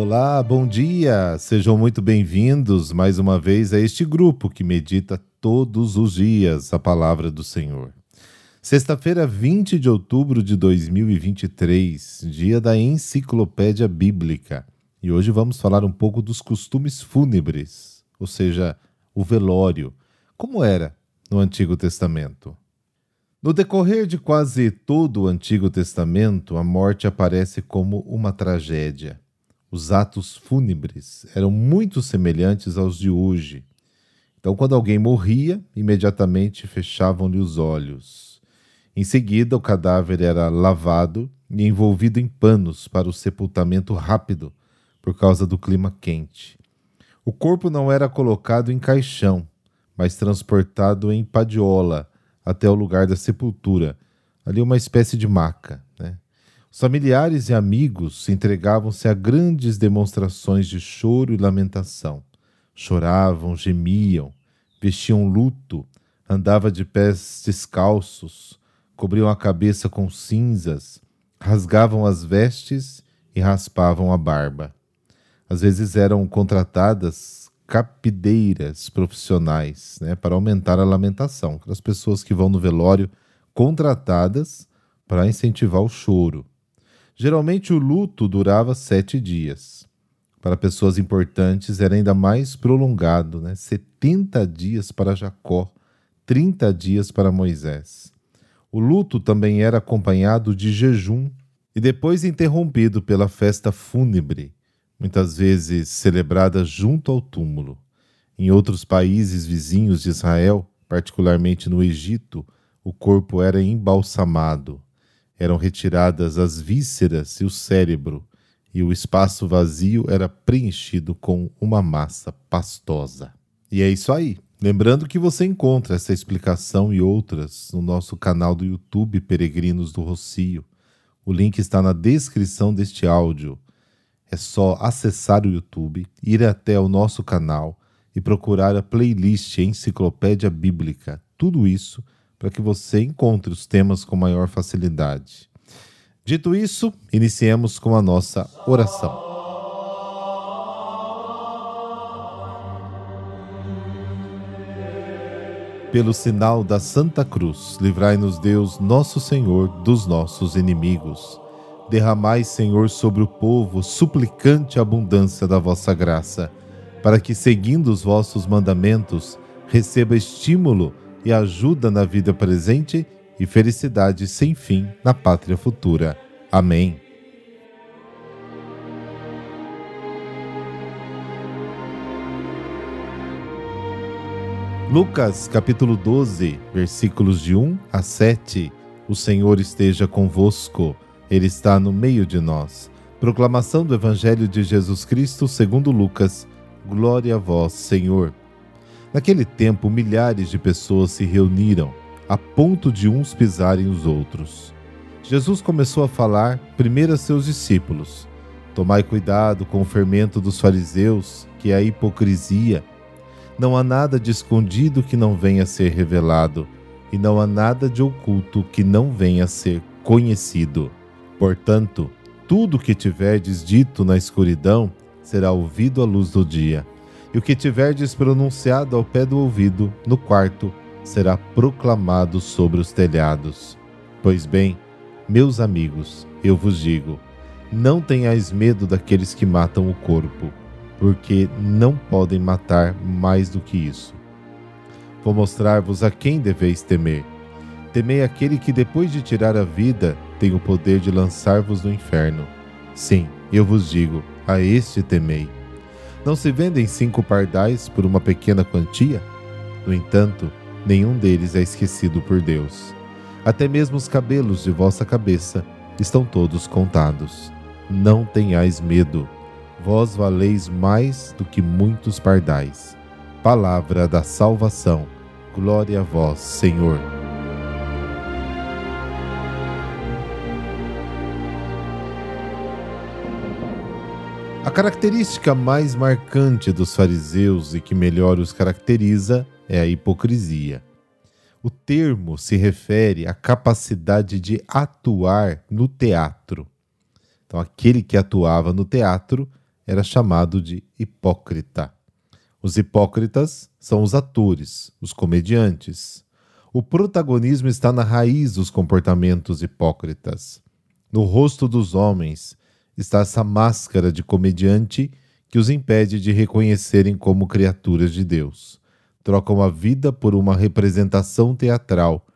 Olá, bom dia! Sejam muito bem-vindos mais uma vez a este grupo que medita todos os dias a palavra do Senhor. Sexta-feira, 20 de outubro de 2023, dia da Enciclopédia Bíblica. E hoje vamos falar um pouco dos costumes fúnebres, ou seja, o velório. Como era no Antigo Testamento? No decorrer de quase todo o Antigo Testamento, a morte aparece como uma tragédia. Os atos fúnebres eram muito semelhantes aos de hoje. Então, quando alguém morria, imediatamente fechavam-lhe os olhos. Em seguida, o cadáver era lavado e envolvido em panos para o sepultamento rápido, por causa do clima quente. O corpo não era colocado em caixão, mas transportado em padiola até o lugar da sepultura, ali uma espécie de maca. Os familiares e amigos entregavam-se a grandes demonstrações de choro e lamentação. Choravam, gemiam, vestiam luto, andavam de pés descalços, cobriam a cabeça com cinzas, rasgavam as vestes e raspavam a barba. Às vezes eram contratadas capideiras profissionais né, para aumentar a lamentação. Aquelas pessoas que vão no velório contratadas para incentivar o choro. Geralmente o luto durava sete dias. Para pessoas importantes era ainda mais prolongado, né? 70 dias para Jacó, 30 dias para Moisés. O luto também era acompanhado de jejum e depois interrompido pela festa fúnebre, muitas vezes celebrada junto ao túmulo. Em outros países vizinhos de Israel, particularmente no Egito, o corpo era embalsamado eram retiradas as vísceras e o cérebro, e o espaço vazio era preenchido com uma massa pastosa. E é isso aí. Lembrando que você encontra essa explicação e outras no nosso canal do YouTube Peregrinos do Rocio. O link está na descrição deste áudio. É só acessar o YouTube, ir até o nosso canal e procurar a playlist Enciclopédia Bíblica. Tudo isso para que você encontre os temas com maior facilidade. Dito isso, iniciemos com a nossa oração. Pelo sinal da Santa Cruz, livrai-nos Deus, nosso Senhor, dos nossos inimigos. Derramai, Senhor, sobre o povo suplicante abundância da vossa graça, para que, seguindo os vossos mandamentos, receba estímulo e ajuda na vida presente e felicidade sem fim na pátria futura. Amém. Lucas capítulo 12, versículos de 1 a 7. O Senhor esteja convosco, Ele está no meio de nós. Proclamação do Evangelho de Jesus Cristo segundo Lucas. Glória a vós, Senhor. Naquele tempo, milhares de pessoas se reuniram, a ponto de uns pisarem os outros. Jesus começou a falar primeiro a seus discípulos: Tomai cuidado com o fermento dos fariseus, que é a hipocrisia. Não há nada de escondido que não venha a ser revelado, e não há nada de oculto que não venha a ser conhecido. Portanto, tudo o que tiverdes dito na escuridão será ouvido à luz do dia e o que tiverdes pronunciado ao pé do ouvido, no quarto, será proclamado sobre os telhados. Pois bem, meus amigos, eu vos digo: não tenhais medo daqueles que matam o corpo, porque não podem matar mais do que isso. Vou mostrar-vos a quem deveis temer. Temei aquele que, depois de tirar a vida, tem o poder de lançar-vos no inferno. Sim, eu vos digo: a este temei. Não se vendem cinco pardais por uma pequena quantia? No entanto, nenhum deles é esquecido por Deus. Até mesmo os cabelos de vossa cabeça estão todos contados. Não tenhais medo. vós valeis mais do que muitos pardais. Palavra da salvação. Glória a vós, Senhor. A característica mais marcante dos fariseus e que melhor os caracteriza é a hipocrisia. O termo se refere à capacidade de atuar no teatro. Então, aquele que atuava no teatro era chamado de hipócrita. Os hipócritas são os atores, os comediantes. O protagonismo está na raiz dos comportamentos hipócritas. No rosto dos homens está essa máscara de comediante que os impede de reconhecerem como criaturas de Deus. Trocam a vida por uma representação teatral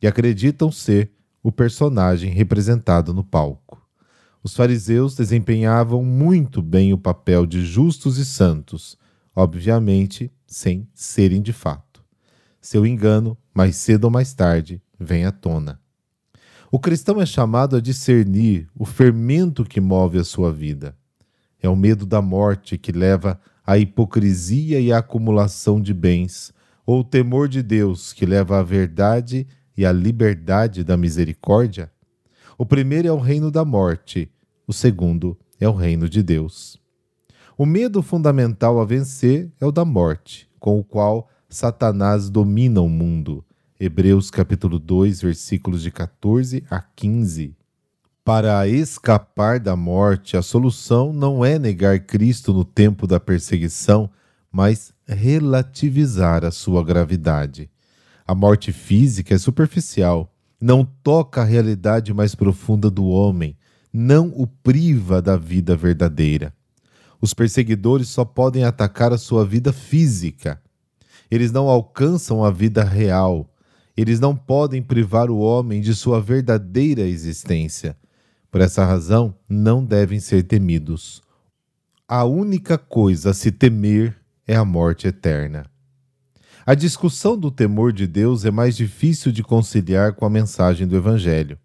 e acreditam ser o personagem representado no palco os fariseus desempenhavam muito bem o papel de justos e santos, obviamente sem serem de fato. Seu engano, mais cedo ou mais tarde, vem à tona. O cristão é chamado a discernir o fermento que move a sua vida. É o medo da morte que leva à hipocrisia e à acumulação de bens, ou o temor de Deus que leva à verdade e à liberdade da misericórdia? O primeiro é o reino da morte, o segundo é o reino de Deus. O medo fundamental a vencer é o da morte, com o qual Satanás domina o mundo. Hebreus capítulo 2, versículos de 14 a 15. Para escapar da morte, a solução não é negar Cristo no tempo da perseguição, mas relativizar a sua gravidade. A morte física é superficial, não toca a realidade mais profunda do homem, não o priva da vida verdadeira. Os perseguidores só podem atacar a sua vida física. Eles não alcançam a vida real. Eles não podem privar o homem de sua verdadeira existência. Por essa razão, não devem ser temidos. A única coisa a se temer é a morte eterna. A discussão do temor de Deus é mais difícil de conciliar com a mensagem do Evangelho.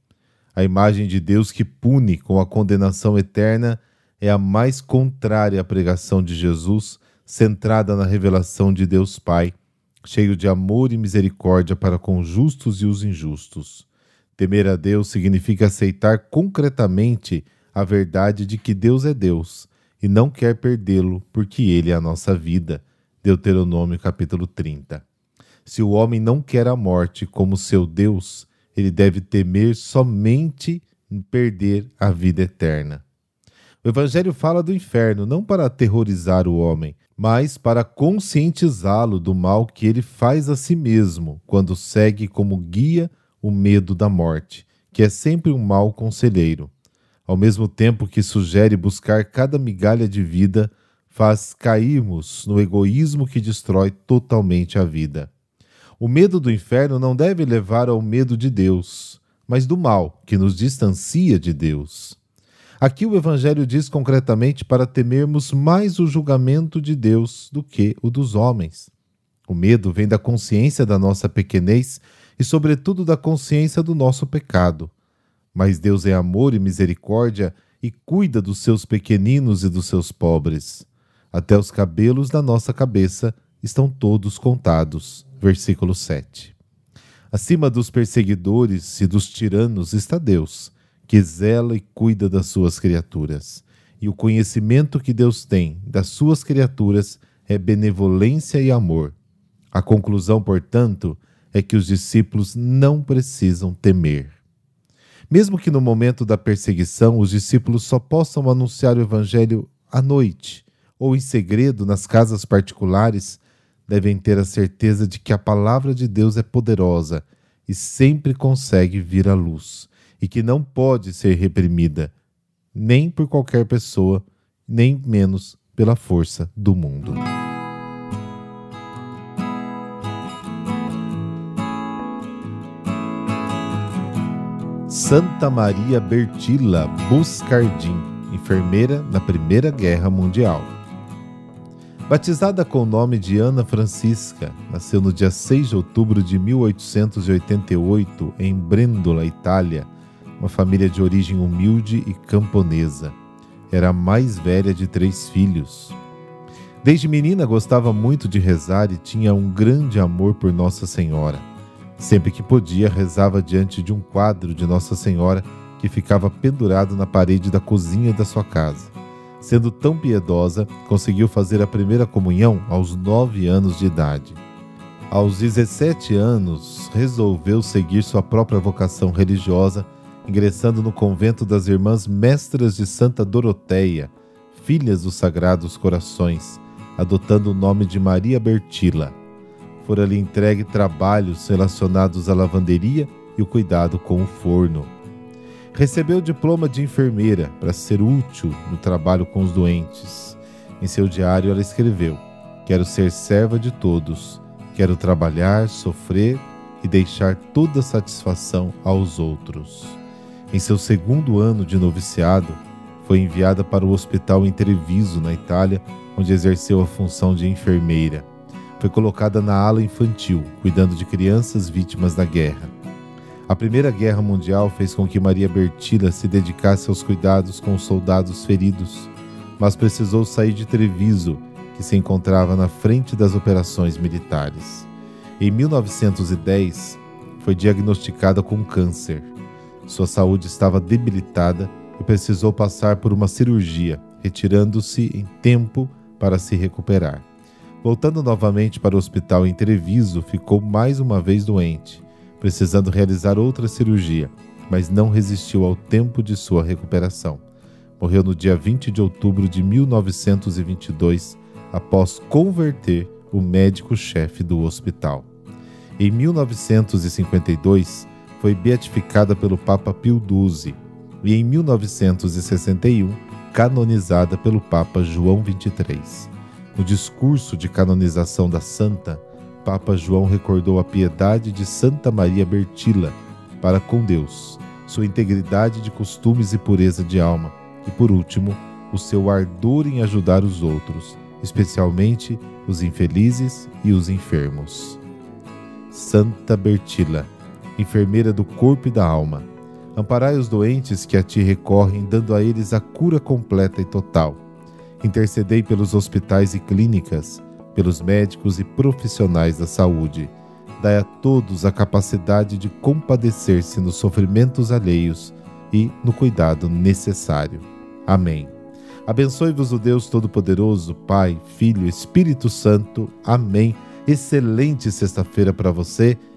A imagem de Deus que pune com a condenação eterna é a mais contrária à pregação de Jesus, centrada na revelação de Deus Pai, cheio de amor e misericórdia para com os justos e os injustos. Temer a Deus significa aceitar concretamente a verdade de que Deus é Deus e não quer perdê-lo porque ele é a nossa vida. Deuteronômio capítulo 30. Se o homem não quer a morte como seu Deus, ele deve temer somente perder a vida eterna. O Evangelho fala do inferno não para aterrorizar o homem, mas para conscientizá-lo do mal que ele faz a si mesmo quando segue como guia o medo da morte, que é sempre um mau conselheiro. Ao mesmo tempo que sugere buscar cada migalha de vida, faz cairmos no egoísmo que destrói totalmente a vida. O medo do inferno não deve levar ao medo de Deus, mas do mal, que nos distancia de Deus. Aqui o Evangelho diz concretamente para temermos mais o julgamento de Deus do que o dos homens. O medo vem da consciência da nossa pequenez e, sobretudo, da consciência do nosso pecado. Mas Deus é amor e misericórdia e cuida dos seus pequeninos e dos seus pobres. Até os cabelos da nossa cabeça estão todos contados versículo 7. Acima dos perseguidores e dos tiranos está Deus, que zela e cuida das suas criaturas. E o conhecimento que Deus tem das suas criaturas é benevolência e amor. A conclusão, portanto, é que os discípulos não precisam temer. Mesmo que no momento da perseguição os discípulos só possam anunciar o Evangelho à noite ou em segredo nas casas particulares, devem ter a certeza de que a palavra de Deus é poderosa e sempre consegue vir à luz, e que não pode ser reprimida, nem por qualquer pessoa, nem menos pela força do mundo. Santa Maria Bertila Buscardim, enfermeira na Primeira Guerra Mundial. Batizada com o nome de Ana Francisca, nasceu no dia 6 de outubro de 1888 em Brendola, Itália, uma família de origem humilde e camponesa. era a mais velha de três filhos. Desde menina gostava muito de rezar e tinha um grande amor por Nossa Senhora. Sempre que podia, rezava diante de um quadro de Nossa Senhora que ficava pendurado na parede da cozinha da sua casa. Sendo tão piedosa, conseguiu fazer a primeira comunhão aos nove anos de idade. Aos 17 anos, resolveu seguir sua própria vocação religiosa, ingressando no convento das Irmãs Mestras de Santa Doroteia, filhas dos Sagrados Corações, adotando o nome de Maria Bertila. Fora-lhe entregue trabalhos relacionados à lavanderia e o cuidado com o forno. Recebeu o diploma de enfermeira para ser útil no trabalho com os doentes. Em seu diário, ela escreveu: Quero ser serva de todos Quero trabalhar, sofrer e deixar toda satisfação aos outros. Em seu segundo ano de noviciado, foi enviada para o hospital em Treviso, na Itália, onde exerceu a função de enfermeira. Foi colocada na ala infantil, cuidando de crianças vítimas da guerra. A Primeira Guerra Mundial fez com que Maria Bertila se dedicasse aos cuidados com os soldados feridos, mas precisou sair de Treviso que se encontrava na frente das operações militares. Em 1910, foi diagnosticada com câncer. Sua saúde estava debilitada e precisou passar por uma cirurgia, retirando-se em tempo para se recuperar. Voltando novamente para o hospital em Treviso, ficou mais uma vez doente, precisando realizar outra cirurgia, mas não resistiu ao tempo de sua recuperação. Morreu no dia 20 de outubro de 1922 após converter o médico-chefe do hospital. Em 1952, foi beatificada pelo Papa Pio XII e em 1961 canonizada pelo Papa João XXIII. No discurso de canonização da santa, Papa João recordou a piedade de Santa Maria Bertila para com Deus, sua integridade de costumes e pureza de alma, e por último, o seu ardor em ajudar os outros, especialmente os infelizes e os enfermos. Santa Bertila, enfermeira do corpo e da alma, amparai os doentes que a ti recorrem, dando a eles a cura completa e total. Intercedei pelos hospitais e clínicas, pelos médicos e profissionais da saúde. Dai a todos a capacidade de compadecer-se nos sofrimentos alheios e no cuidado necessário. Amém. Abençoe-vos o Deus Todo-Poderoso, Pai, Filho Espírito Santo. Amém. Excelente sexta-feira para você